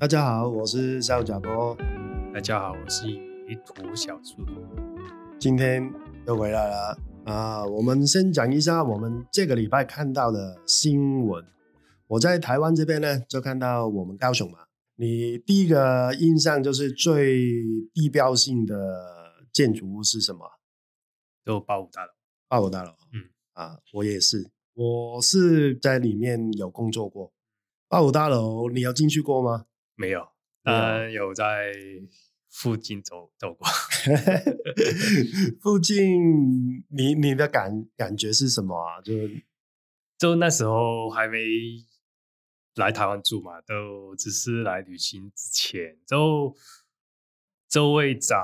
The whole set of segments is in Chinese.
大家好，我是邵甲波。大家好，我是迷途小树。今天又回来了啊！我们先讲一下我们这个礼拜看到的新闻。我在台湾这边呢，就看到我们高雄嘛。你第一个印象就是最地标性的建筑物是什么？就八五大楼。八五大楼，嗯啊，我也是，我是在里面有工作过。八五大楼，你有进去过吗？没有，但有在附近走走过。附近，你你的感感觉是什么啊？就就那时候还没来台湾住嘛，都只是来旅行之前，就周围找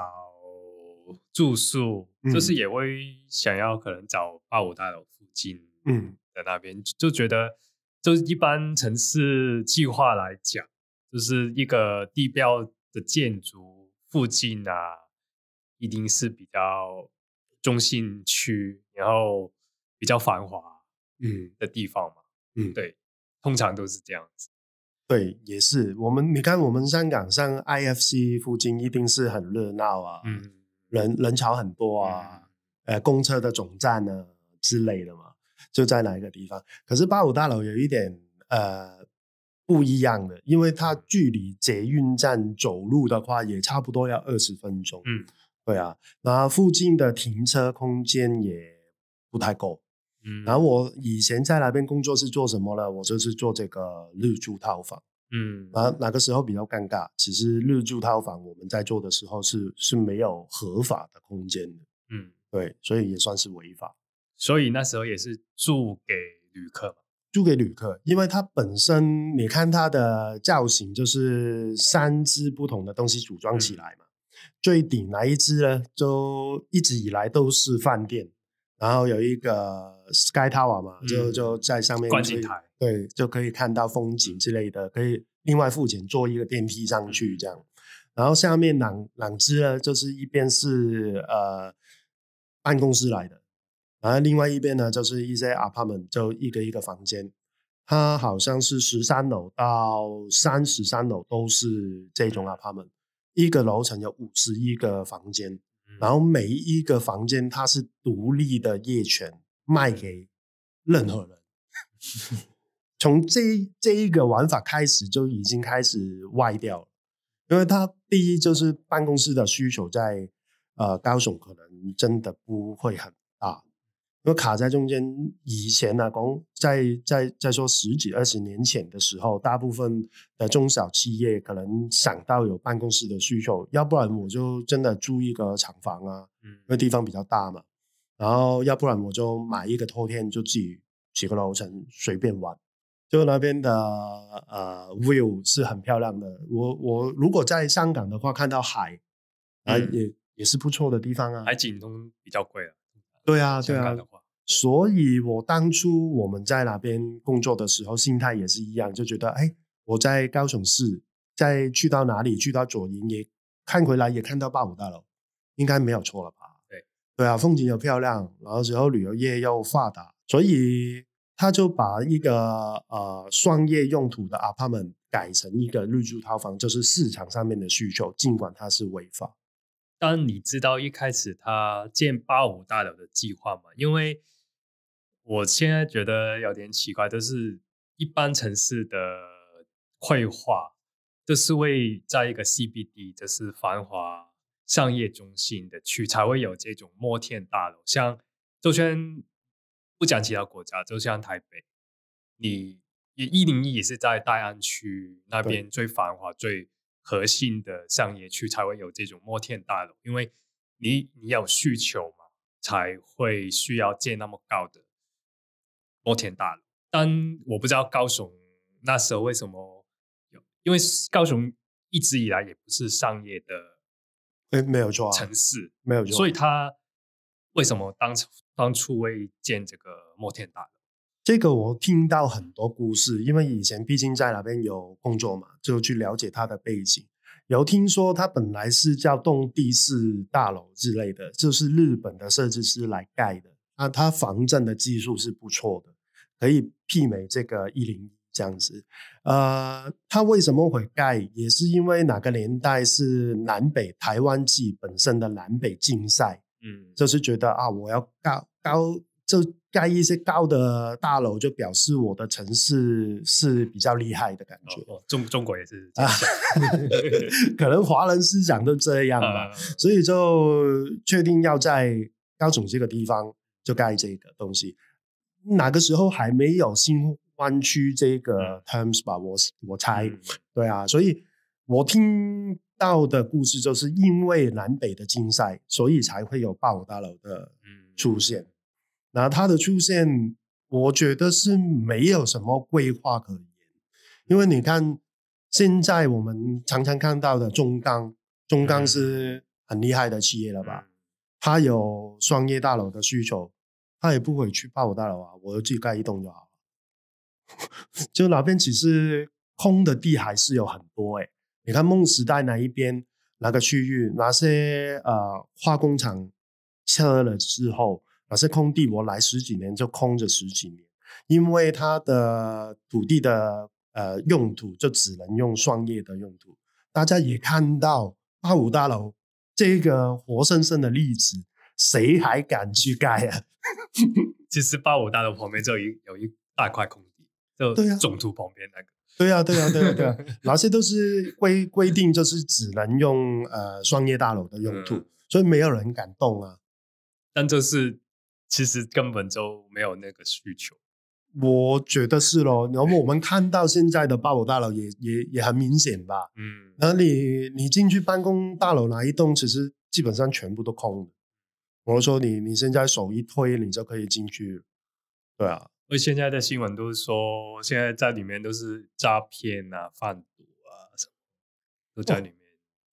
住宿，嗯、就是也会想要可能找八五大楼附近，嗯，在那边就觉得，就一般城市计划来讲。就是一个地标的建筑附近啊，一定是比较中心区，然后比较繁华嗯的地方嘛，嗯，对，通常都是这样子。对，也是我们你看，我们香港像 IFC 附近一定是很热闹啊，嗯，人人潮很多啊，嗯、呃，公车的总站呢之类的嘛，就在哪一个地方？可是八五大楼有一点呃。不一样的，因为它距离捷运站走路的话，也差不多要二十分钟。嗯，对啊，然后附近的停车空间也不太够。嗯，然后我以前在那边工作是做什么呢？我就是做这个日租套房。嗯，啊，那个时候比较尴尬，其实日租套房我们在做的时候是是没有合法的空间的。嗯，对，所以也算是违法。所以那时候也是住给旅客。租给旅客，因为它本身，你看它的造型就是三只不同的东西组装起来嘛。嗯、最顶那一只呢，就一直以来都是饭店，然后有一个 Sky Tower 嘛，嗯、就就在上面，观景台，对，就可以看到风景之类的，可以另外付钱坐一个电梯上去这样。然后下面两两只呢，就是一边是呃办公室来的。然后另外一边呢，就是一些 apartment，就一个一个房间，它好像是十三楼到三十三楼都是这种 apartment，一个楼层有五十一个房间，然后每一个房间它是独立的业权，卖给任何人。从这这一个玩法开始就已经开始歪掉了，因为它第一就是办公室的需求在呃高雄可能真的不会很大。因为卡在中间，以前呢、啊，讲在在在说十几二十年前的时候，大部分的中小企业可能想到有办公室的需求，要不然我就真的租一个厂房啊，嗯，因为地方比较大嘛，然后要不然我就买一个托天，就自己几个楼层随便玩，就那边的呃 view 是很漂亮的。我我如果在香港的话，看到海啊、嗯、也也是不错的地方啊，海景都比较贵啊。对啊，对啊，所以我当初我们在那边工作的时候，心态也是一样，就觉得，哎，我在高雄市，再去到哪里，去到左营也看回来，也看到八五大楼，应该没有错了吧？对，对啊，风景又漂亮，然后之后旅游业又发达，所以他就把一个呃商业用途的 apartment 改成一个入住套房，就是市场上面的需求，尽管它是违法。当你知道一开始他建八五大楼的计划吗？因为我现在觉得有点奇怪，就是一般城市的规划都是会在一个 CBD，就是繁华商业中心的区才会有这种摩天大楼。像就算不讲其他国家，就像台北，你一零一也是在大安区那边最繁华最。核心的商业区才会有这种摩天大楼，因为你你有需求嘛，才会需要建那么高的摩天大楼。但我不知道高雄那时候为什么有，因为高雄一直以来也不是商业的，哎，没有错，城市没有错，所以他为什么当初当初会建这个摩天大楼？这个我听到很多故事，因为以前毕竟在那边有工作嘛，就去了解他的背景。有听说他本来是叫动地式大楼之类的，就是日本的设计师来盖的。那他防震的技术是不错的，可以媲美这个一零一这样子。呃，他为什么会盖？也是因为哪个年代是南北台湾季本身的南北竞赛，嗯，就是觉得啊，我要高高就盖一些高的大楼，就表示我的城市是比较厉害的感觉。哦，中中国也是啊、可能华人思想都这样吧，嗯、所以就确定要在高雄这个地方就盖这个东西。哪个时候还没有新湾区这个 terms 吧，我我猜，嗯、对啊，所以我听到的故事就是因为南北的竞赛，所以才会有八五大楼的出现。那、嗯、它的出现，我觉得是没有什么规划可言，因为你看现在我们常常看到的中钢，中钢是很厉害的企业了吧？它有商业大楼的需求，它也不会去八五大楼啊，我自己盖一栋就好。就那边其实空的地还是有很多诶，你看梦时代那一边那个区域，那些呃化工厂撤了之后，那些空地我来十几年就空着十几年，因为它的土地的呃用途就只能用商业的用途。大家也看到八五大楼这个活生生的例子，谁还敢去盖啊？其实八五大楼旁边就有一有一大块空地。就对呀，总图旁边那个，对呀，对呀，对呀，对呀，那些都是规规定，就是只能用呃商业大楼的用途，嗯、所以没有人敢动啊。但这是其实根本就没有那个需求，我觉得是咯。然后我们看到现在的八五大楼也也也很明显吧。嗯，那你你进去办公大楼哪一栋，其实基本上全部都空的。我说你你现在手一推，你就可以进去。对啊。因为现在的新闻都是说，现在在里面都是诈骗啊、贩毒啊什么，都在里面。哦，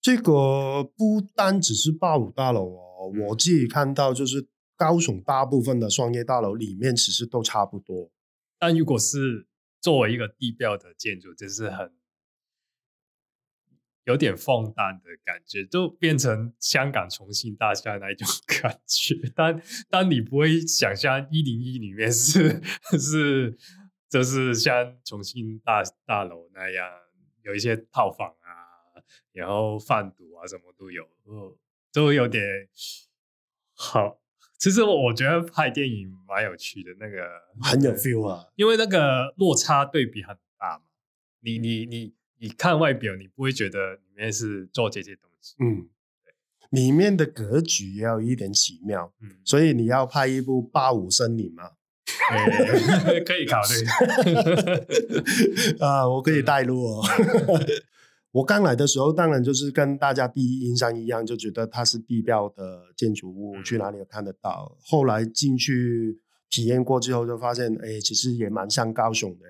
这个不单只是八五大楼哦，嗯、我自己看到就是高雄大部分的商业大楼里面其实都差不多。但如果是作为一个地标的建筑，就是很。有点放荡的感觉，就变成香港重庆大厦那一种感觉。但但你不会想象一零一里面是是就是像重庆大大楼那样有一些套房啊，然后贩毒啊什么都有，都有点好。其实我觉得拍电影蛮有趣的，那个 很有 feel 啊，因为那个落差对比很大嘛。你你你。你看外表，你不会觉得里面是做这些东西。嗯，对，里面的格局也有一点奇妙。嗯，所以你要拍一部八五森林吗？可以考虑。啊，我可以带路哦。我刚来的时候，当然就是跟大家第一印象一样，就觉得它是地标的建筑物，嗯、去哪里都看得到。后来进去体验过之后，就发现，哎，其实也蛮像高雄的。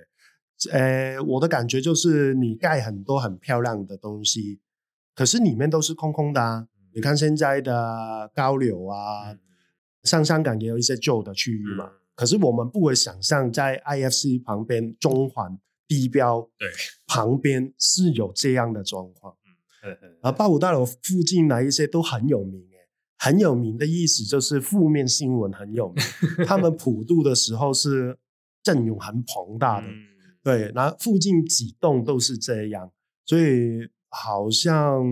呃，我的感觉就是你盖很多很漂亮的东西，可是里面都是空空的啊。你看现在的高柳啊，像香港也有一些旧的区域嘛。可是我们不会想象在 IFC 旁边中环地标对旁边是有这样的状况。嗯而八五大楼附近那一些都很有名，很有名的意思就是负面新闻很有名。他们普渡的时候是阵容很庞大的。对，那附近几栋都是这样，所以好像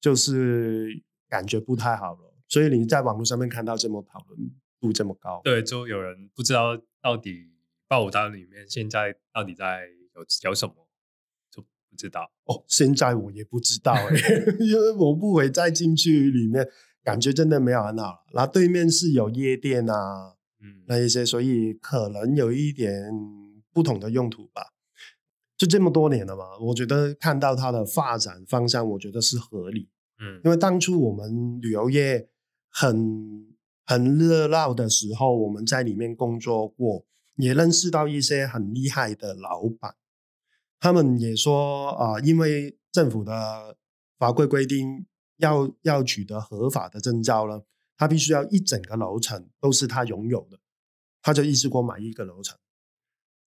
就是感觉不太好了。所以你在网络上面看到这么讨论度这么高，对，就有人不知道到底八五大楼里面现在到底在有有什么，就不知道。哦，现在我也不知道哎，因为我不会再进去里面，感觉真的没有很好。然后对面是有夜店啊，嗯，那一些，所以可能有一点。不同的用途吧，就这么多年了嘛，我觉得看到它的发展方向，我觉得是合理。嗯，因为当初我们旅游业很很热闹的时候，我们在里面工作过，也认识到一些很厉害的老板。他们也说啊、因为政府的法规规定要要取得合法的证照了，他必须要一整个楼层都是他拥有的，他就一次过买一个楼层。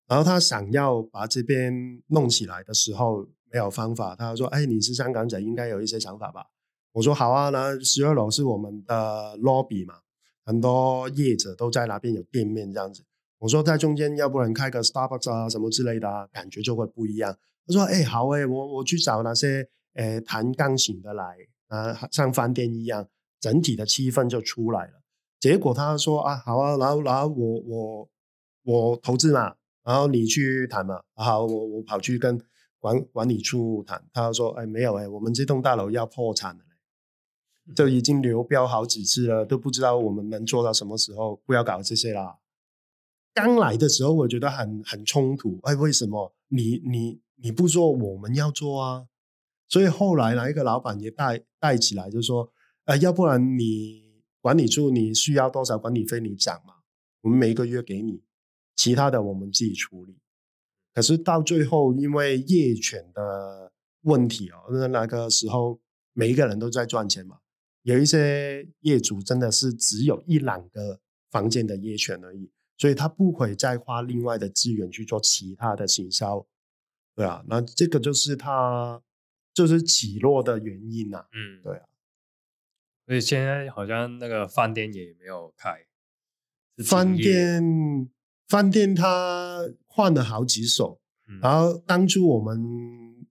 然后他想要把这边弄起来的时候，没有方法。他说：“哎，你是香港仔，应该有一些想法吧？”我说：“好啊，那十二楼是我们的 lobby 嘛，很多业者都在那边有店面这样子。”我说在中间，要不然开个 Starbucks 啊什么之类的啊，感觉就会不一样。他说：“哎，好哎，我我去找那些诶弹钢琴的来啊，像饭店一样，整体的气氛就出来了。”结果他说：“啊，好啊，然后然后我我我投资嘛，然后你去谈嘛，好，我我跑去跟管管理处谈。”他说：“哎，没有哎，我们这栋大楼要破产了。”就已经流标好几次了，都不知道我们能做到什么时候。不要搞这些啦。刚来的时候，我觉得很很冲突。哎，为什么你你你不做，我们要做啊？所以后来来一个老板也带带起来，就说：呃，要不然你管理处你需要多少管理费，你讲嘛，我们每个月给你，其他的我们自己处理。可是到最后，因为业权的问题哦，那那个时候每一个人都在赚钱嘛。有一些业主真的是只有一两个房间的业权而已，所以他不会再花另外的资源去做其他的行销，对啊，那这个就是他就是起落的原因呐、啊，嗯，对啊，所以现在好像那个饭店也没有开，饭店饭店他换了好几手，嗯、然后当初我们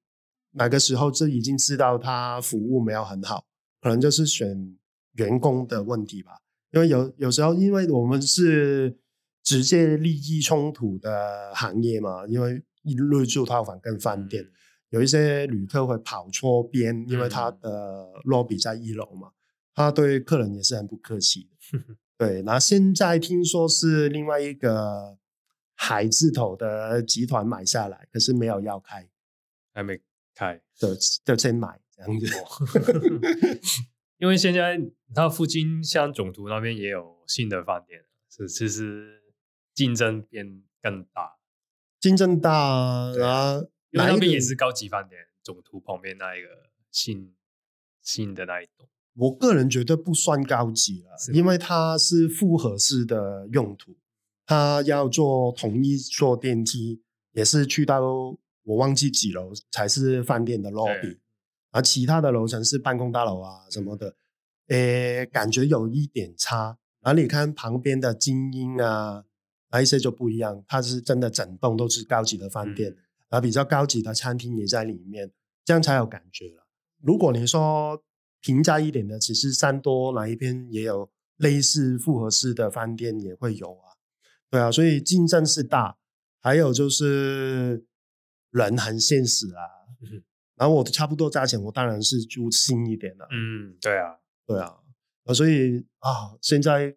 那个时候就已经知道他服务没有很好。可能就是选员工的问题吧，因为有有时候，因为我们是直接利益冲突的行业嘛，因为入住套房跟饭店，有一些旅客会跑错边，因为他的 lobby 在一楼嘛，他对客人也是很不客气的。对，然后现在听说是另外一个海字头的集团买下来，可是没有要开，还没开，就就先买。这样子，因为现在它附近像总图那边也有新的饭店，是其实竞争变更大，竞争大啊，因为那边也是高级饭店，总图旁边那一个新新的那一栋，我个人觉得不算高级了，因为它是复合式的用途，它要做同一座电梯，也是去到我忘记几楼才是饭店的 lobby。而其他的楼层是办公大楼啊什么的，诶，感觉有一点差。然后你看旁边的精英啊，那一些就不一样，它是真的整栋都是高级的饭店，然后比较高级的餐厅也在里面，这样才有感觉了。如果你说平价一点的，其实三多哪一边也有类似复合式的饭店也会有啊，对啊，所以竞争是大，还有就是人很现实啊。然后我差不多价钱，我当然是租新一点的。嗯，对啊，对啊，所以啊，现在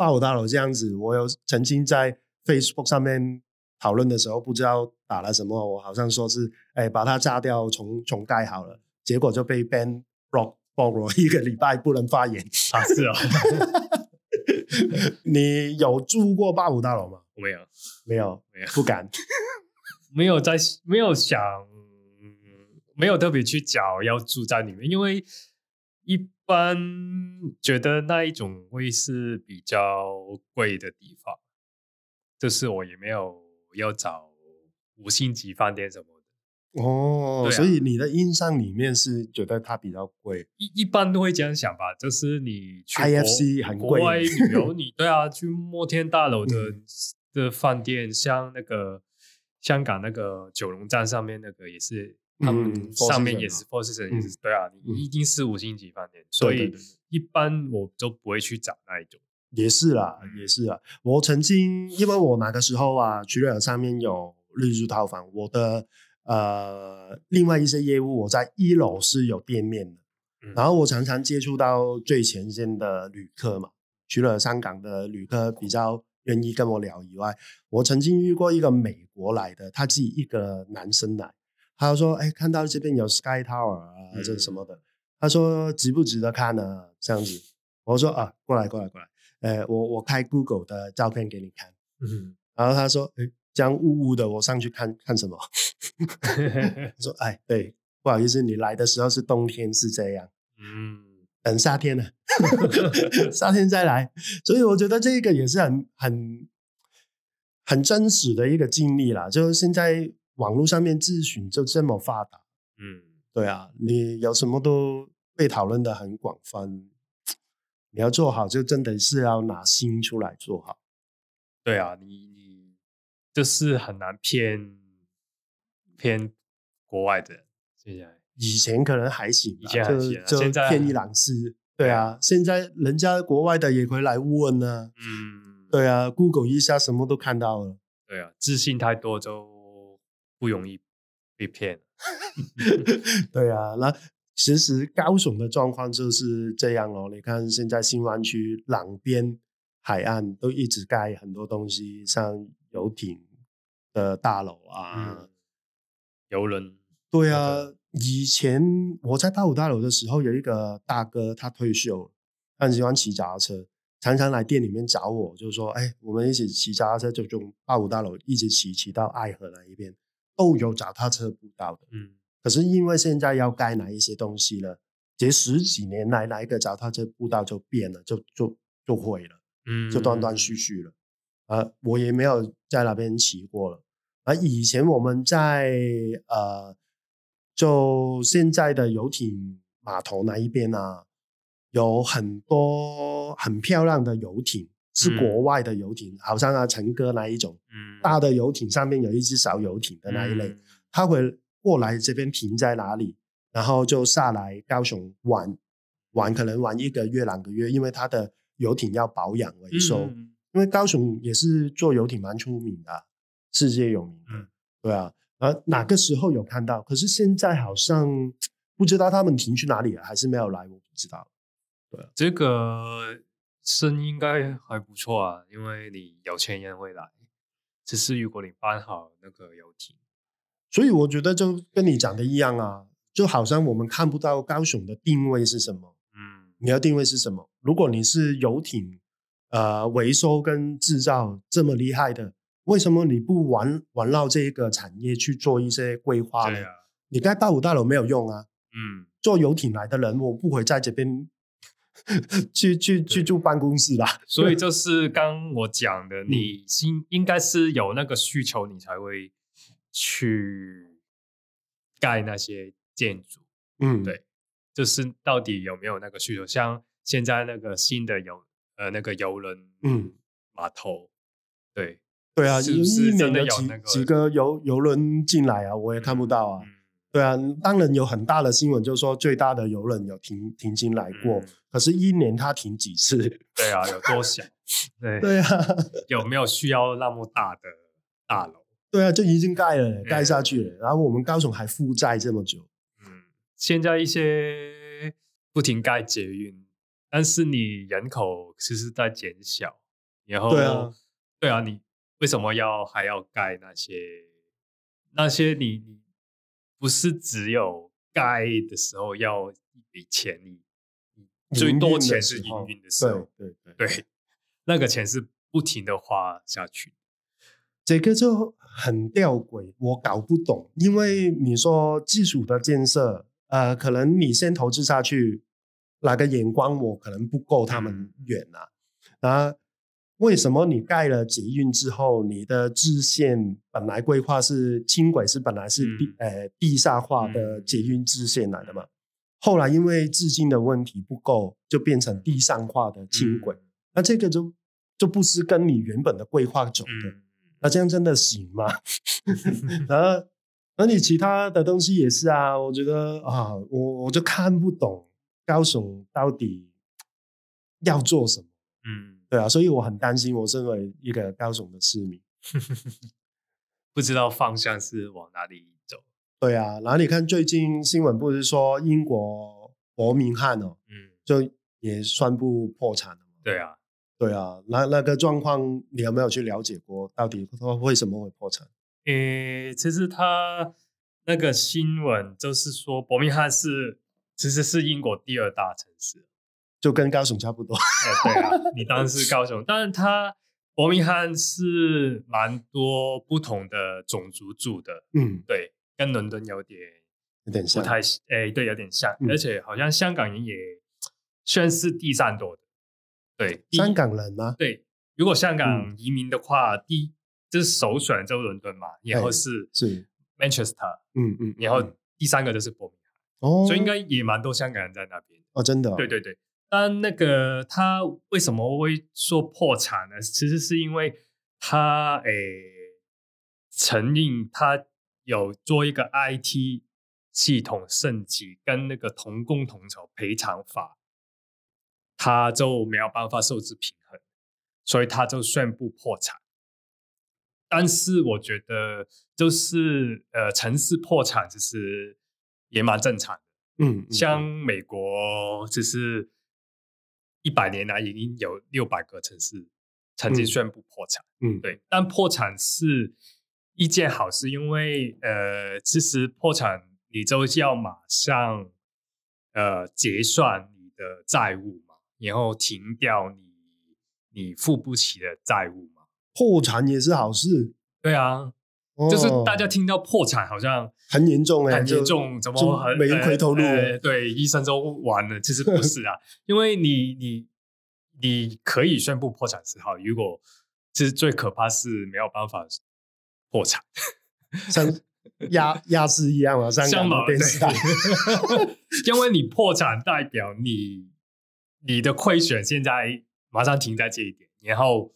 八五大楼这样子，我有曾经在 Facebook 上面讨论的时候，不知道打了什么，我好像说是哎把它炸掉，重重盖好了，结果就被 ban block block 了一个礼拜，不能发言。啊，是啊。你有住过八五大楼吗？没有，没有，没有，不敢，没有在，没有想。没有特别去找要住在里面，因为一般觉得那一种会是比较贵的地方，就是我也没有要找五星级饭店什么的。哦，啊、所以你的印象里面是觉得它比较贵？一一般都会这样想吧，就是你去 IFC 很贵，国外旅 游，你对啊，去摩天大楼的、嗯、的饭店，像那个香港那个九龙站上面那个也是。他们上面也是 Four Seasons 也是对啊，你一定是五星级饭店，所以一般我都不会去找那一种。也是啦，也是啦。我曾经因为我那个时候啊，瞿瑞尔上面有日租套房，我的呃另外一些业务我在一楼是有店面的，然后我常常接触到最前线的旅客嘛，除了香港的旅客比较愿意跟我聊以外，我曾经遇过一个美国来的，他自己一个男生来。他说：“哎，看到这边有 Sky Tower 啊，这是什么的？”他说：“值不值得看呢？”这样子，我说：“啊，过来，过来，过来。哎，我我开 Google 的照片给你看。”嗯，然后他说：“哎，这样雾雾的，我上去看看什么？”他说：“哎，对，不好意思，你来的时候是冬天，是这样。嗯，等夏天了，夏天再来。所以我觉得这个也是很很很真实的一个经历啦，就是现在。”网络上面咨询就这么发达，嗯，对啊，你有什么都被讨论的很广泛，你要做好，就真的是要拿心出来做好。对啊，你你就是很难骗骗国外的人。现在以前可能还行，以前还行，就现在骗一两次。对啊，现在人家国外的也会来问呢。嗯，对啊，Google 一下什么都看到了。对啊，自信太多就不容易被骗。对啊，那其实高雄的状况就是这样哦。你看现在新湾区两边海岸都一直盖很多东西，像游艇的大楼啊，游、嗯、轮。对啊，以前我在八五大楼的时候，有一个大哥，他退休，他很喜欢骑脚踏车，常常来店里面找我，就说：“哎，我们一起骑脚踏车，就从八五大楼一直骑骑到爱河那一边，都有脚踏车步道的。”嗯。可是因为现在要盖哪一些东西了，这十几年来，哪一个脚踏车步道就变了，就就就毁了，嗯，就断断续续了。呃，我也没有在那边骑过了。而以前我们在呃，就现在的游艇码头那一边啊，有很多很漂亮的游艇，是国外的游艇，嗯、好像啊陈哥那一种，嗯，大的游艇上面有一只小游艇的那一类，他、嗯、会。过来这边停在哪里，然后就下来高雄玩，玩可能玩一个月两个月，因为他的游艇要保养维修。嗯、因为高雄也是做游艇蛮出名的，世界有名的。嗯、对啊，而哪个时候有看到？可是现在好像不知道他们停去哪里了，还是没有来，我不知道。对、啊，这个生意应该还不错啊，因为你有钱人会来。只是如果你办好那个游艇。所以我觉得就跟你讲的一样啊，就好像我们看不到高雄的定位是什么。嗯，你要定位是什么？如果你是游艇，呃，维修跟制造这么厉害的，为什么你不玩玩绕这一个产业去做一些规划呢？啊、你盖八五大楼没有用啊。嗯，做游艇来的人，我不会在这边 去去去住办公室啦。所以就是刚我讲的，你应应该是有那个需求，你才会。去盖那些建筑，嗯，对，就是到底有没有那个需求？像现在那个新的游呃那个游轮，嗯，码头，对，对啊，是不是真的有那个几个游游轮进来啊？我也看不到啊。嗯、对啊，当然有很大的新闻，就是说最大的游轮有停停进来过，嗯、可是一年它停几次？对啊，有多小？对对啊，有没有需要那么大的 大楼？对啊，就已经盖了，盖下去了。嗯、然后我们高雄还负债这么久。嗯，现在一些不停盖捷运，但是你人口其实在减小。然后，对啊，对啊，你为什么要还要盖那些？那些你你不是只有盖的时候要一笔钱，你最多钱是营运的时候，对对 对，对，那个钱是不停的花下去。这个就很吊诡，我搞不懂。因为你说基础的建设，呃，可能你先投资下去，哪个眼光我可能不够他们远啊。啊，为什么你盖了捷运之后，你的支线本来规划是轻轨，是本来是地、嗯、呃地下化的捷运支线来的嘛？后来因为资金的问题不够，就变成地上化的轻轨。嗯、那这个就就不是跟你原本的规划走的。嗯那这样真的行吗？然后，那你其他的东西也是啊。我觉得啊，我我就看不懂高雄到底要做什么。嗯，对啊，所以我很担心。我身为一个高雄的市民，不知道方向是往哪里走。对啊，然后你看最近新闻不是说英国伯明翰哦，嗯，就也宣布破产了吗？对啊。对啊，那那个状况你有没有去了解过？到底他为什么会破产？诶，其实他那个新闻就是说，伯明翰是其实是英国第二大城市，就跟高雄差不多。对啊，你当然是高雄，但是他伯明翰是蛮多不同的种族住的。嗯，对，跟伦敦有点有点像，不太诶，对，有点像，嗯、而且好像香港人也算是第三多的。对，香港人吗？对，如果香港移民的话，嗯、第一就是首选就伦敦嘛，然后是是 Manchester，嗯嗯，然后第三个就是伯明翰，哦，所以应该也蛮多香港人在那边哦，真的、哦，对对对。但那个他为什么会说破产呢？其实是因为他诶承认他有做一个 IT 系统升级，跟那个同工同酬赔偿法，他就没有办法收支平衡，所以他就宣布破产。但是我觉得，就是呃，城市破产其实也蛮正常的。嗯，嗯，像美国，就是一百年来已经有六百个城市曾经宣布破产。嗯，对。但破产是一件好事，因为呃，其实破产你就是要马上呃结算你的债务嘛，然后停掉你你付不起的债务嘛。破产也是好事，对啊，哦、就是大家听到破产好像很严重哎，很严重，怎么很没人回头路、呃呃？对，医生都完了。其实不是啊，因为你你你可以宣布破产是好，如果其实最可怕是没有办法破产，像亚亚视一样啊，像马电视台，因为你破产代表你你的亏损现在马上停在这一点，然后。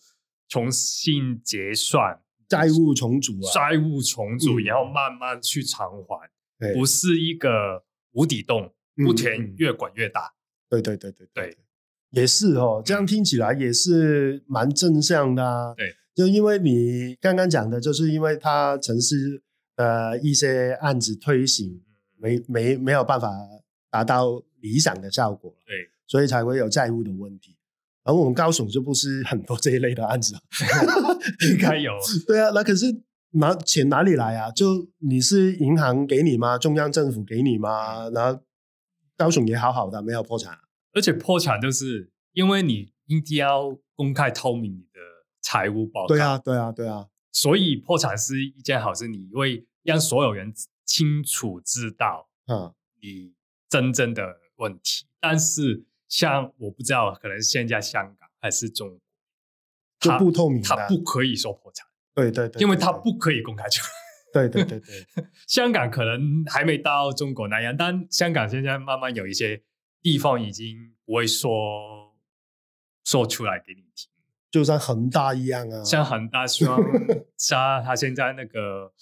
重新结算，债务重组啊，债务重组，然后慢慢去偿还，嗯，不是一个无底洞，不停越滚越大。对对对对对，也是哦，这样听起来也是蛮正向的啊。对，就因为你刚刚讲的，就是因为他城市呃一些案子推行没没没有办法达到理想的效果，对，所以才会有债务的问题。而我们高雄就不是很多这一类的案子，应该有。对啊，那可是拿钱哪里来啊？就你是银行给你吗？中央政府给你吗？然后高雄也好好的，没有破产。而且破产就是因为你一定要公开透明财务报告。对啊，对啊，对啊。所以破产是一件好事，你会让所有人清楚知道，嗯，你真正的问题。但是。像我不知道，可能现在香港还是中国，就不透明，他不可以说破产，对对对，因为他不可以公开出来。对对对对，香港可能还没到中国那样，但香港现在慢慢有一些地方已经不会说说出来给你听，就像恒大一样啊，像恒大双 杀他现在那个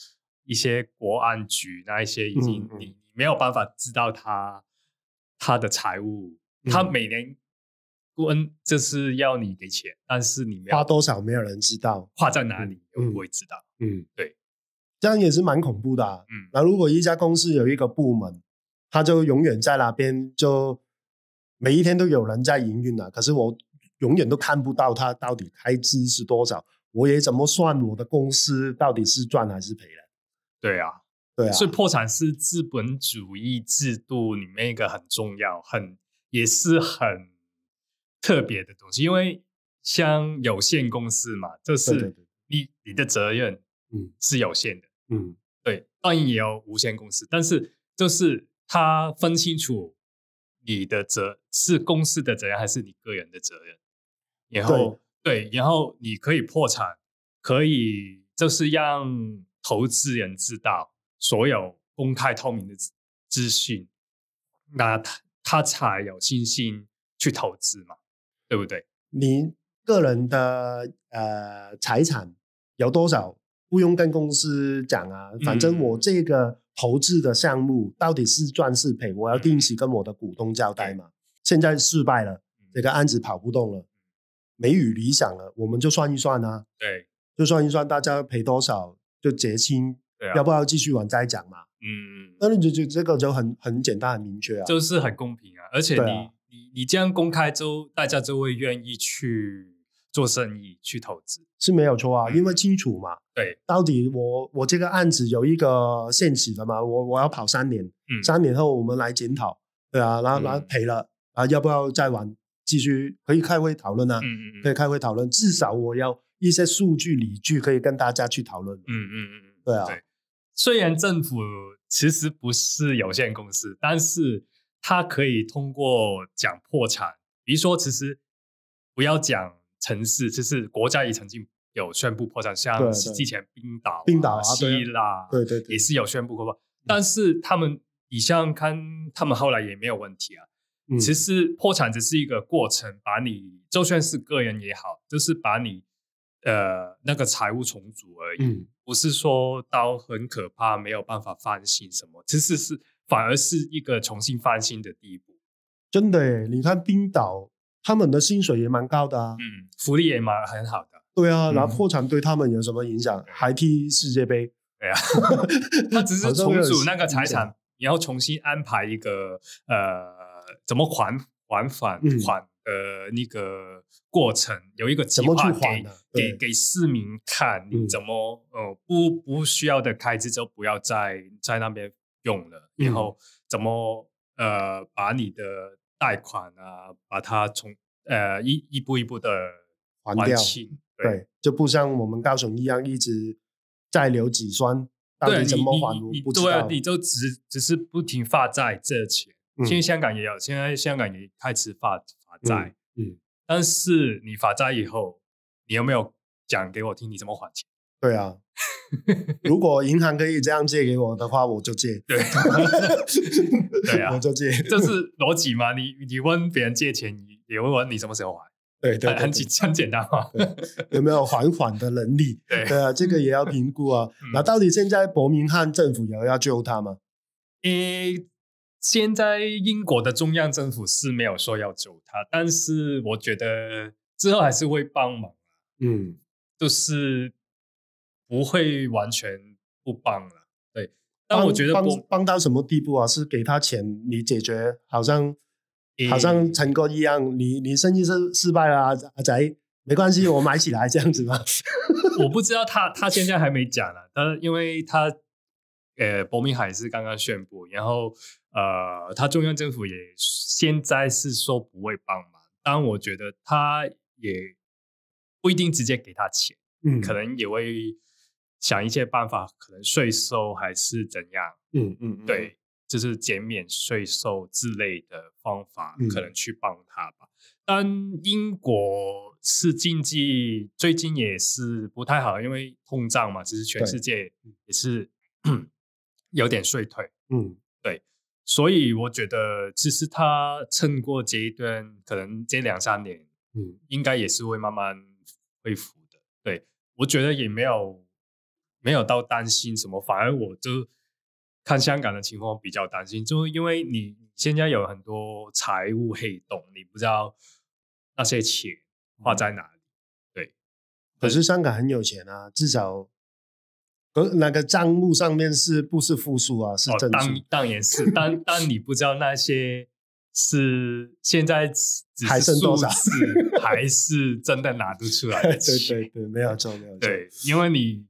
一些国安局那一些已经你你没有办法知道他他的财务。他每年问，就是要你给钱，但是你花多少没有人知道，花在哪里又不会知道。嗯，对，这样也是蛮恐怖的啊。嗯，那如果一家公司有一个部门，他就永远在那边，就每一天都有人在营运啊，可是我永远都看不到他到底开支是多少，我也怎么算我的公司到底是赚还是赔了？对啊，对啊，所以破产是资本主义制度里面一个很重要、很。也是很特别的东西，因为像有限公司嘛，就是你对对对你的责任嗯是有限的，嗯，对，当然也有无限公司，但是就是他分清楚你的责是公司的责任还是你个人的责任，然后对，对，然后你可以破产，可以就是让投资人知道所有公开透明的资讯，那他。他才有信心去投资嘛，对不对？你个人的呃财产有多少，不用跟公司讲啊。反正我这个投资的项目到底是赚是赔，我要定期跟我的股东交代嘛。嗯、现在失败了，这个案子跑不动了，没与理想了，我们就算一算啊。对，就算一算，大家赔多少就结清，对啊、要不要继续往再讲嘛？嗯，那你就就这个就很很简单很明确啊，就是很公平啊，而且你、啊、你你这样公开之后，大家就会愿意去做生意去投资，是没有错啊，嗯、因为清楚嘛，对，到底我我这个案子有一个限期的嘛，我我要跑三年，嗯，三年后我们来检讨，对啊，然后然后赔了啊，要不要再玩？继续可以开会讨论啊，嗯嗯嗯，可以开会讨论，至少我要一些数据理据可以跟大家去讨论，嗯嗯嗯嗯，对啊。对。虽然政府其实不是有限公司，但是它可以通过讲破产，比如说，其实不要讲城市，就是国家也曾经有宣布破产，像之前冰岛、冰岛、希腊，对对对，也是有宣布过。吧。但是他们，你像看他们后来也没有问题啊。嗯，其实破产只是一个过程，把你就算是个人也好，就是把你呃那个财务重组而已，嗯，不是说到很可怕没有办法翻新什么，其实是反而是一个重新翻新的第一步。真的诶，你看冰岛，他们的薪水也蛮高的啊，嗯，福利也蛮很好的。对啊，然后破产对他们有什么影响？嗯、还踢世界杯？对啊，他只是重组那个财产，你要重新安排一个呃，怎么还还返款的那个过程，嗯、有一个计划给给给市民看，你怎么呃不不需要的开支就不要再在那边用了，嗯、然后怎么呃把你的贷款啊，把它从呃一一步一步的还掉。对，就不像我们高雄一样一直在留子孙，到底怎么还？你不知道，你就只只是不停发债这钱。现在香港也有，现在香港也开始发发债。嗯，嗯，但是你发债以后，你有没有讲给我听你怎么还钱？对啊，如果银行可以这样借给我的话，我就借。对，对啊，我就借，这是逻辑吗？你你问别人借钱，你也会问你什么时候还？对，对，对，很简很简单嘛，有没有还款的能力？对，对啊，这个也要评估啊。那、嗯、到底现在伯明翰政府有要救他吗？诶，现在英国的中央政府是没有说要救他，但是我觉得之后还是会帮忙。嗯，就是不会完全不帮了。对，但我觉得帮帮到什么地步啊？是给他钱，你解决好像。好像陈哥一样，你你生意是失败了，阿仔没关系，我买起来这样子吗？我不知道他他现在还没讲了，他因为他呃伯明翰是刚刚宣布，然后呃他中央政府也现在是说不会帮忙，但我觉得他也不一定直接给他钱，嗯，可能也会想一些办法，可能税收还是怎样，嗯嗯，嗯，对。就是减免税收之类的方法，可能去帮他吧。嗯、但英国是经济最近也是不太好，因为通胀嘛，其实全世界也是 有点衰退。嗯，对。所以我觉得，其实他撑过这一段，可能这两三年，嗯，应该也是会慢慢恢复的。对，我觉得也没有没有到担心什么，反而我就。看香港的情况比较担心，就因为你现在有很多财务黑洞，你不知道那些钱花在哪里。对，可是香港很有钱啊，至少那个账目上面是不是负数啊？是正数。当当然是，但但你不知道那些是现在只是还剩多少，还是真的拿得出来的 钱？对对对，没有错，没有错。对，因为你。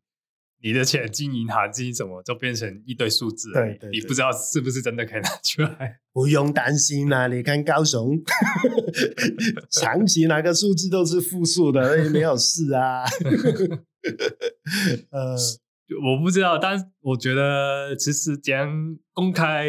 你的钱进银行进什么，就变成一堆数字了。对，对，对，你不知道是不是真的可以拿出来。不用担心啦，你看高雄，长期那个数字都是负数的，所以没有事啊。呃，我不知道，但我觉得其实这样公开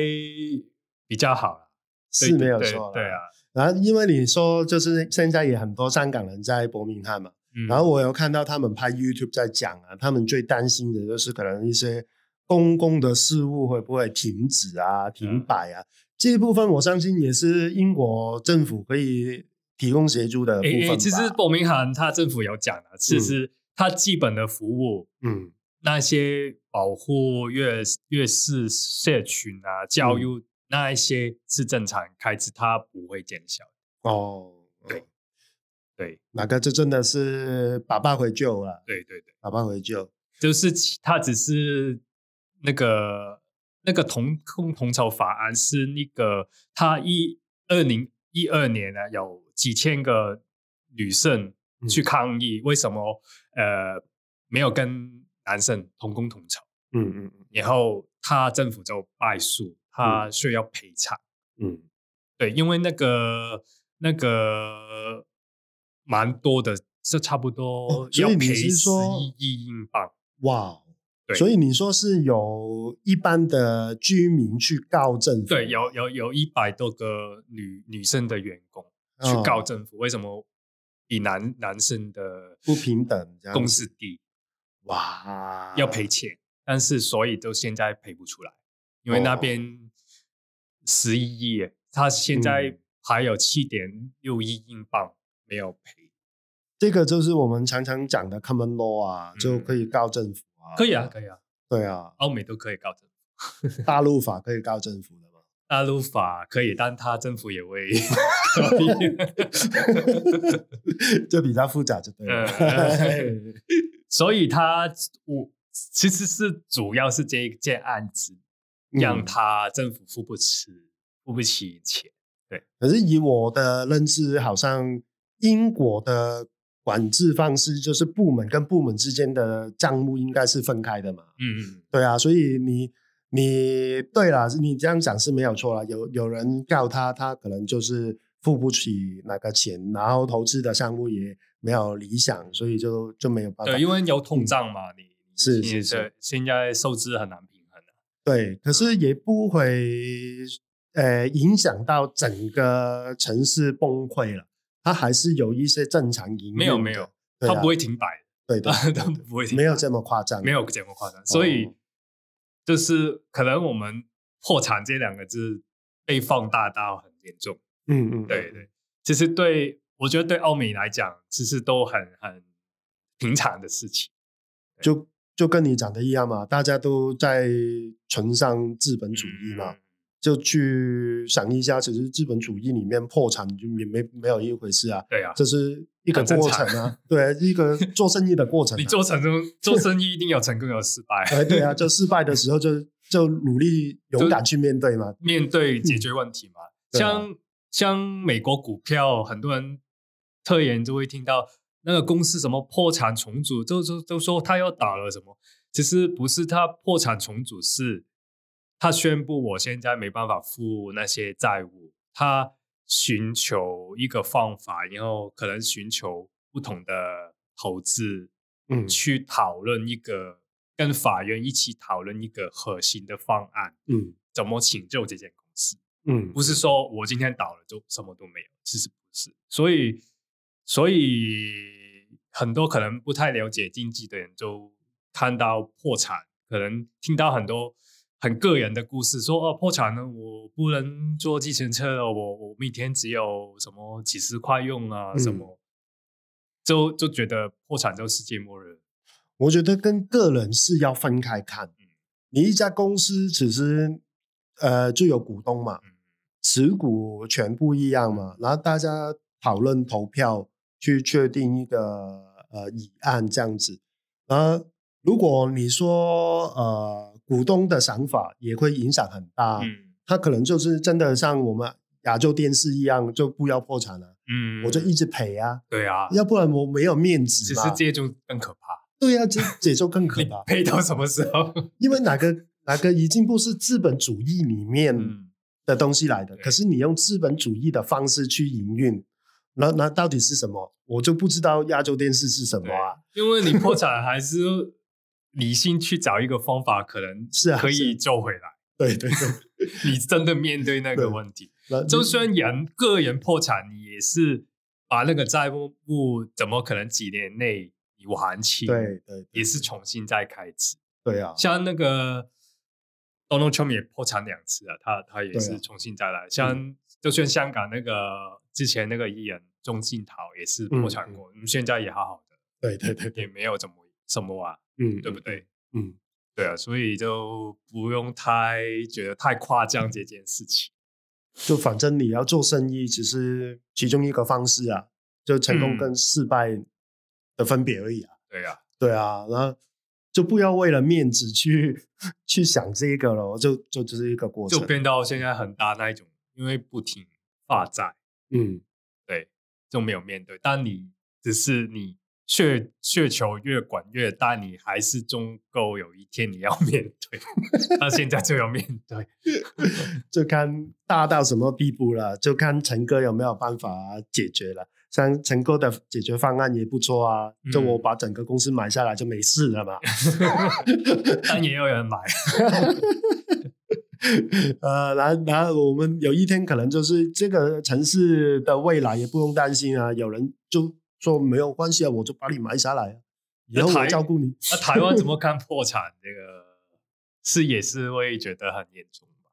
比较好，是没有错。对啊，然后因为你说，就是现在也很多香港人在伯明翰嘛。然后我有看到他们拍 YouTube 在讲啊，他们最担心的就是可能一些公共的事务会不会停止啊、停摆啊，嗯、这一部分我相信也是英国政府可以提供协助的部分吧。其实伯明翰他政府有讲啊，其实他基本的服务，嗯，那些保护弱弱势社群啊、教育、嗯、那一些是正常开支，它不会减小。哦，对。对，那个就真的是爸爸回救了。对对对，爸爸回救，就是他只是那个那个同共同酬法案是那个他一二零一二年呢，有几千个女生去抗议，为什么呃没有跟男生同工同酬？嗯嗯嗯，然后他政府就败诉，他需要赔偿。嗯，对，因为那个那个。蛮多的，这差不多要赔十一亿英镑。哇，对，所以你说是有一般的居民去告政府？对，有有有一百多个女女生的员工去告政府，哦、为什么比男男生的不平等，工资低？哇，要赔钱，但是所以都现在赔不出来，因为那边十一亿，他现在还有七点六亿英镑。没有赔，这个就是我们常常讲的 common law 啊，嗯、就可以告政府啊。可以啊，可以啊。对啊，欧美都可以告政府。大陆法可以告政府的吗？大陆法可以，但他政府也会，就比较复杂，就对了。嗯、所以他我其实是主要是这一件案子，让他政府付不起，嗯、付不起钱。对，可是以我的认知，好像英国的管制方式就是部门跟部门之间的账目应该是分开的嘛。嗯嗯，对啊，所以你你对啦，你这样讲是没有错啦。有有人告他，他可能就是付不起那个钱，然后投资的项目也没有理想，所以就就没有办法。对，因为有通胀嘛，你是是是，现在收支很难平衡的。对，可是也不会。呃，影响到整个城市崩溃了，它还是有一些正常营运。没有没有，它、啊、不会停摆。对的，它不会停，没有这么夸张，没有这么夸张。所以，哦、就是可能我们破产这两个字被放大到很严重。嗯嗯，对对。其实对我觉得对奥美来讲，其实都很很平常的事情。就就跟你讲的一样嘛，大家都在崇尚资本主义嘛。嗯就去想一下，其实资本主义里面破产就也没没有一回事啊。对啊，这是一个过程啊。对，一个做生意的过程啊。你做成功，做生意一定有成功有失败。哎，对啊，就失败的时候就 就努力勇敢去面对嘛，面对解决问题嘛。嗯，像像美国股票，很多人特研就会听到那个公司什么破产重组，就就就说他要倒了什么。其实不是他破产重组，是。他宣布，我现在没办法付那些债务。他寻求一个方法，然后可能寻求不同的投资，嗯，去讨论一个跟法院一起讨论一个核心的方案，嗯，怎么拯救这间公司？嗯，不是说我今天倒了就什么都没有，其实不是。所以，所以很多可能不太了解经济的人，就看到破产，可能听到很多。很个人的故事，说哦破产了，我不能坐计程车了，我我每天只有什么几十块用啊，嗯、什么，就就觉得破产就世界末日。我觉得跟个人是要分开看。嗯、你一家公司其实呃就有股东嘛，嗯、持股全不一样嘛，然后大家讨论投票去确定一个呃议案这样子。然后如果你说呃。股东的想法也会影响很大，嗯，他可能就是真的像我们亚洲电视一样，就不要破产了，嗯，我就一直赔啊，对啊，要不然我没有面子，其实这就更可怕，对啊，这这就更可怕，赔到什么时候？因为哪个哪个已经不是资本主义里面的东西来的，嗯、可是你用资本主义的方式去营运，那那到底是什么？我就不知道亚洲电视是什么啊，因为你破产还是。理性去找一个方法，可能是可以救回来。对对对，你真的面对那个问题，就算人个人破产，你也是把那个债务怎么可能几年内你还清？对对，对，也是重新再开始。对啊，像那个 Donald Trump 也破产两次啊，他他也是重新再来。啊、像就算香港那个之前那个艺人钟镇涛也是破产过，现在也好好的。对对对，也没有怎么什么啊。嗯，对不对？嗯，对啊，所以就不用太觉得太夸张这件事情。就反正你要做生意，只是其中一个方式啊，就成功跟失败的分别而已啊。嗯、对啊，对啊，然后就不要为了面子去 去想这个了，就就只是一个过程，就变到现在很大那一种，因为不停发债，嗯，对，就没有面对。但你只是你。雪雪球越管越大，你还是终够有一天你要 面对。那现在就要面对，就看大到什么地步了，就看陈哥有没有办法解决了。像陈哥的解决方案也不错啊，就我把整个公司买下来就没事了嘛。但也有人买。呃，然后然后我们有一天可能就是这个城市的未来也不用担心啊，有人就。说没有关系啊，我就把你埋下来，然后我照顾你。那台湾怎么看破产这个？是也是会觉得很严重吧？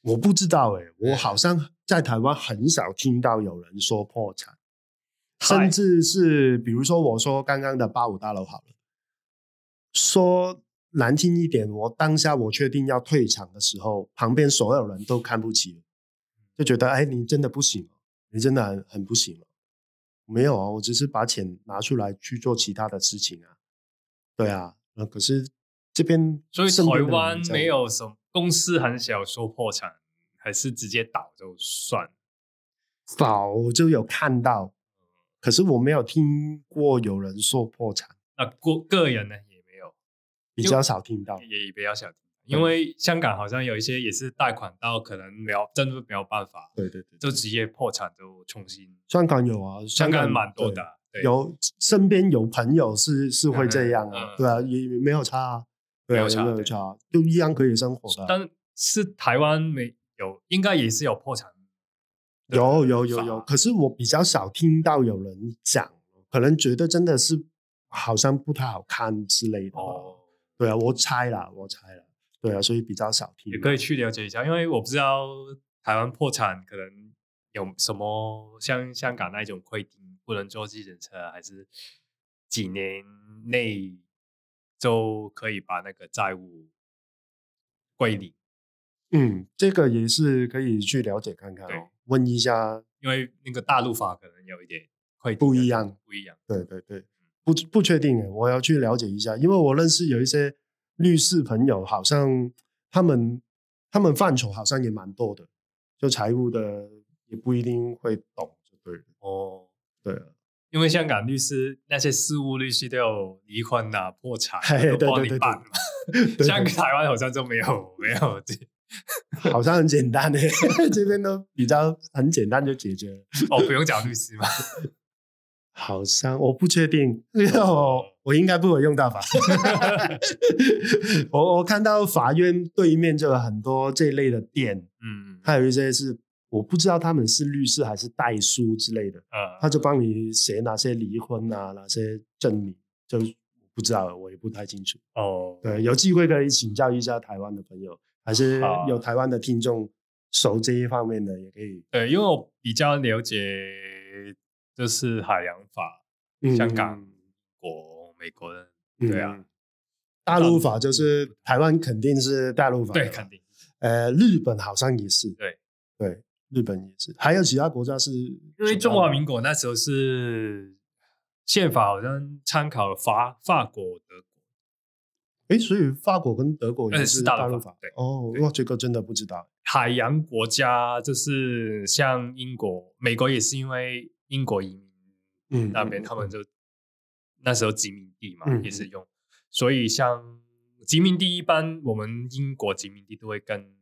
我不知道哎、欸，我好像在台湾很少听到有人说破产。甚至是比如说我说刚刚的八五大楼好了，说难听一点，我当下我确定要退场的时候，旁边所有人都看不起，就觉得哎，你真的不行，你真的很很不行了。没有啊，我只是把钱拿出来去做其他的事情啊。对啊，那可是这边所以台湾没有什么公司很小说破产，还是直接倒就算。早就有看到，可是我没有听过有人说破产。那个个人呢也没有，比较少听到，也比较少。因为香港好像有一些也是贷款到可能没有，真的没有办法，对对对，就直接破产就重新。香港有啊，香港蛮多的，有身边有朋友是是会这样啊，对啊，也没有差啊，没有差，没有差，就一样可以生活的。但是台湾没有，应该也是有破产。有有有有，可是我比较少听到有人讲，可能觉得真的是好像不太好看之类的。哦，对啊，我猜啦，我猜啦。对啊，所以比较少听。也可以去了解一下，因为我不知道台湾破产可能有什么像香港那种规定，不能坐计程车，还是几年内就可以把那个债务归零。嗯，这个也是可以去了解看看哦，问一下，因为那个大陆法可能有一点会不一样，不一样。对对对，不不确定诶，我要去了解一下，因为我认识有一些。律师朋友好像他们他们范畴好像也蛮多的，就财务的也不一定会懂，就对了。哦，对了，因为香港律师那些事务律师都有离婚啊、破产都帮你办嘛，像台湾好像就没有没有这，好像很简单的，这边都比较很简单就解决了。哦，不用找律师吗？好像我不确定，我 我应该不会用到吧？我我看到法院对面就有很多这一类的店，嗯，还有一些是我不知道他们是律师还是代书之类的，嗯，他就帮你写哪些离婚啊，哪些证明，就不知道了，我也不太清楚。哦，对，有机会可以请教一下台湾的朋友，还是有台湾的听众熟这一方面的也可以。对，因为我比较了解。就是海洋法，香港、国、美国的，对啊，大陆法就是台湾肯定是大陆法，对，肯定。呃，日本好像也是，对对，日本也是，还有其他国家是，因为中华民国那时候是宪法好像参考法法国、德国，哎，所以法国跟德国也是大陆法，对哦，哇，这个真的不知道。海洋国家就是像英国、美国也是因为。英国移民，嗯，那边他们就那时候殖民地嘛，也是用，所以像殖民地一般，我们英国殖民地都会跟，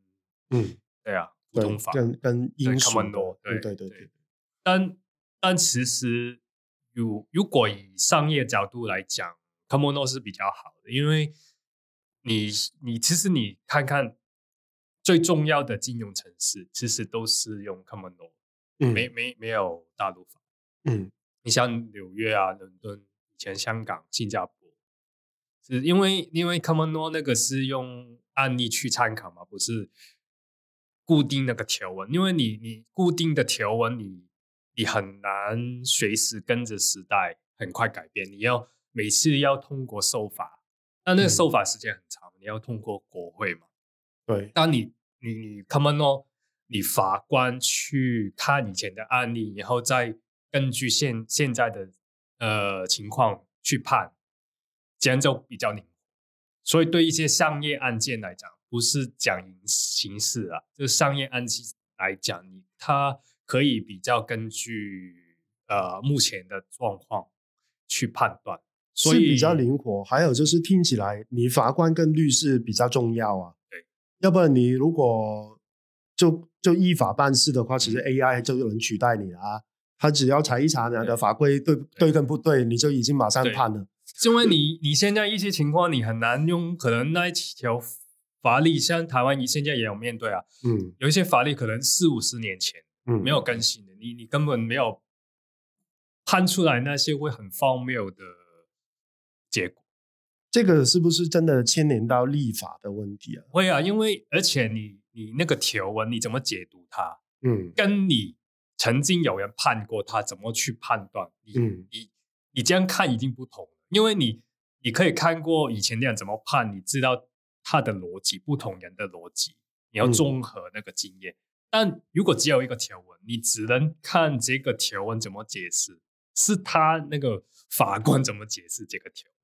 嗯，对啊，普通法跟跟英属多，对对对对。但但其实，如如果以商业角度来讲，common law 是比较好的，因为你你其实你看看最重要的金融城市，其实都是用 common law，没没没有大陆法。嗯，你像纽约啊、伦敦、以前香港、新加坡，是因为因为 common law 那个是用案例去参考嘛，不是固定那个条文。因为你你固定的条文你，你你很难随时跟着时代很快改变。你要每次要通过受法，但那个受法时间很长，嗯、你要通过国会嘛。对，当你你你 common law，你法官去看以前的案例，然后再。根据现现在的呃情况去判，这样就比较灵活。所以对一些商业案件来讲，不是讲刑刑事啊，就是商业案件来讲，你它可以比较根据呃目前的状况去判断，所以比较灵活。还有就是听起来，你法官跟律师比较重要啊。对，要不然你如果就就依法办事的话，其实 AI 就有人取代你了啊。他只要查一查哪个法规对对跟不对，你就已经马上判了。因为你你现在一些情况，你很难用可能那一条法律，像台湾你现在也有面对啊，嗯，有一些法律可能四五十年前嗯没有更新的，你你根本没有判出来那些会很荒谬的结果。这个是不是真的牵连到立法的问题啊？会啊，因为而且你你那个条文你怎么解读它，嗯，跟你。曾经有人判过他怎么去判断你，嗯，你你这样看一定不同，因为你你可以看过以前那样怎么判，你知道他的逻辑，不同人的逻辑，你要综合那个经验。嗯、但如果只有一个条文，你只能看这个条文怎么解释，是他那个法官怎么解释这个条文。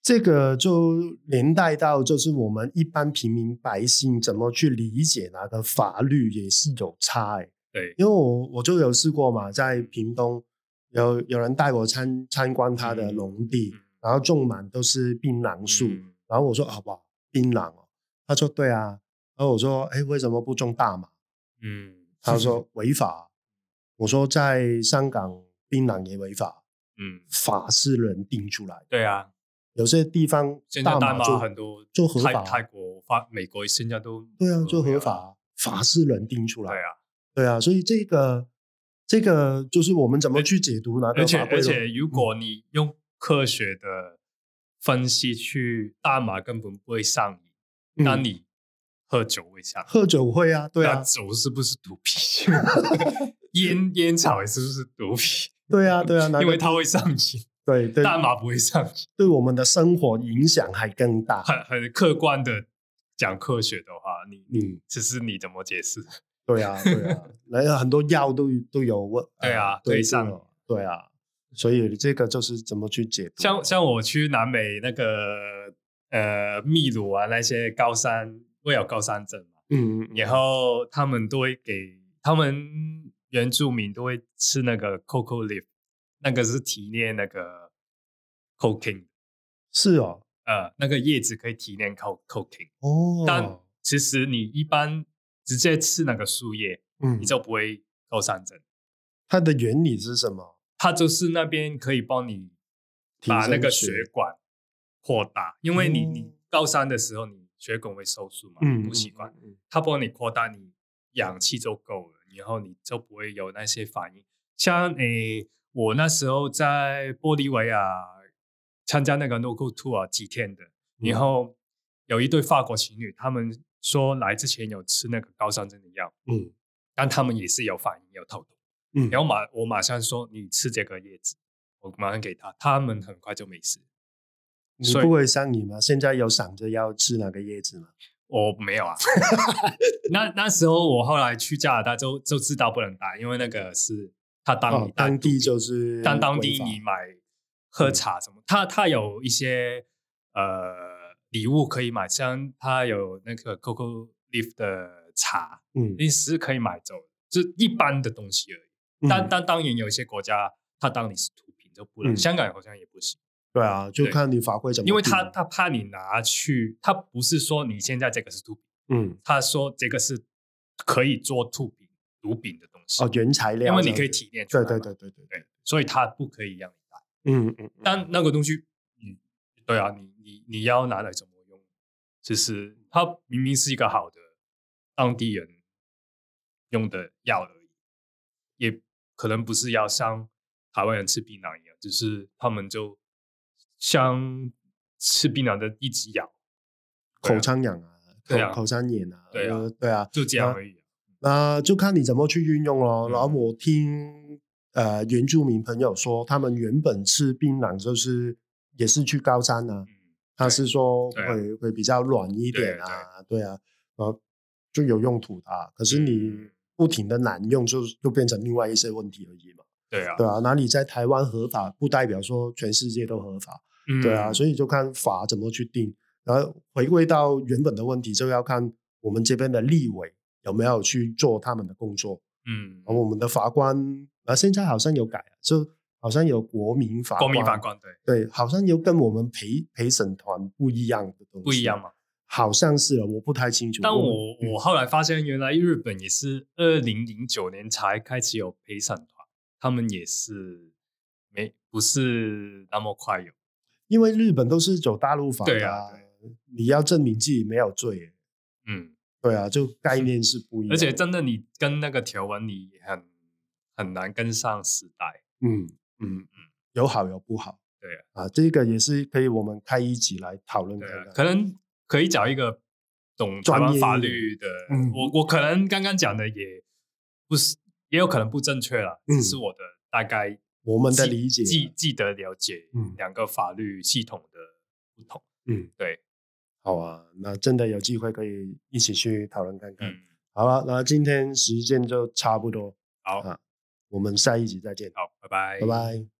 这个就连带到，就是我们一般平民百姓怎么去理解那个法律也是有差哎。对，因为我我就有试过嘛，在屏东有有人带我参参观他的农地，嗯、然后种满都是槟榔树，嗯、然后我说好不好？槟榔哦，他说对啊，然后我说哎，为什么不种大麻？嗯，他说违法。我说在香港槟榔也违法，嗯，法是人定出来的。对啊。有些地方大麻就很多，就合法。泰国、法、美国现在都对啊，做合法，法是人定出来。对啊，对啊，所以这个这个就是我们怎么去解读呢？而且而且，如果你用科学的分析去，大麻根本不会上瘾，那你喝酒会上瘾？喝酒会啊，对啊，酒是不是毒品？烟烟草是不是毒品？对啊，对啊，因为它会上瘾。对，对，大麻不会上瘾，对我们的生活影响还更大。很很客观的讲科学的话，你你只是你怎么解释？对啊，对啊，来很多药都都有问。对啊，对上，对啊，所以这个就是怎么去解读？像像我去南美那个呃秘鲁啊，那些高山会有高山症嘛，嗯，然后他们都会给他们原住民都会吃那个 cocoa leaf。那个是提炼那个 cocaine，是哦，呃，那个叶子可以提炼 cocaine 哦，但其实你一般直接吃那个树叶，嗯，你就不会高山症。它的原理是什么？它就是那边可以帮你把那个血管扩大，因为你你高山的时候你血管会收缩嘛，嗯，不习惯，它帮你扩大，你氧气就够了，然后你就不会有那些反应，像诶。我那时候在玻利维亚参加那个 Local Tour 几天的，然后有一对法国情侣，他们说来之前有吃那个高山症的药，嗯，但他们也是有反应，有头痛，嗯，然后马我马上说你吃这个叶子，我马上给他，他们很快就没事。你不会上瘾吗？现在有想着要吃那个叶子吗？我没有啊，那那时候我后来去加拿大就就知道不能带，因为那个是。他当你当地就是当当地你买喝茶什么，他他有一些呃礼物可以买，像他有那个 cocoa leaf 的茶，嗯，你是可以买走，就一般的东西而已。但但当然有一些国家，他当你是毒品就不能，香港好像也不行。对啊，就看你法规怎么。因为他他怕你拿去，他不是说你现在这个是毒品，嗯，他说这个是可以做毒品毒品的东西。哦，原材料，因为你可以提炼出来，对对对对对对，所以他不可以让你带。嗯嗯，但那个东西，嗯，对啊，你你你要拿来怎么用？就是它明明是一个好的当地人用的药而已，也可能不是要像台湾人吃槟榔一样，只是他们就像吃槟榔的一直咬，口腔痒啊，对啊，口腔炎啊，对啊，对啊，就这样而已。那就看你怎么去运用咯。然后我听呃原住民朋友说，他们原本吃槟榔就是也是去高山啊，他是说会会比较软一点啊，对啊，然后就有用途的。可是你不停的滥用，就就变成另外一些问题而已嘛。对啊，对啊，那你在台湾合法，不代表说全世界都合法。对啊，所以就看法怎么去定。然后回归到原本的问题，就要看我们这边的立委。有没有去做他们的工作？嗯，我们的法官啊，现在好像有改，就好像有国民法官，国民法官对。对，好像有跟我们陪陪审团不一样的东西，不一样吗？好像是了，我不太清楚。但我我，我后来发现，原来日本也是二零零九年才开始有陪审团，他们也是没不是那么快有，因为日本都是走大陆法的，对啊，对，你要证明自己没有罪，嗯。对啊，就概念是不一样，而且真的你跟那个条文，你很很难跟上时代。嗯嗯。嗯，有好有不好。对啊，啊，这个也是可以我们开一集来讨论的。可能。可以找一个懂专业法律的。嗯，我我可能刚刚讲的也不是也有可能不正确了，嗯，是我的大概我们的理解记记得了解，嗯，两个法律系统的不同，嗯，对，好啊，那真的有机会可以一起去讨论看看。嗯、好了，那今天时间就差不多，好。啊，我们下一集再见，好，拜拜，拜拜。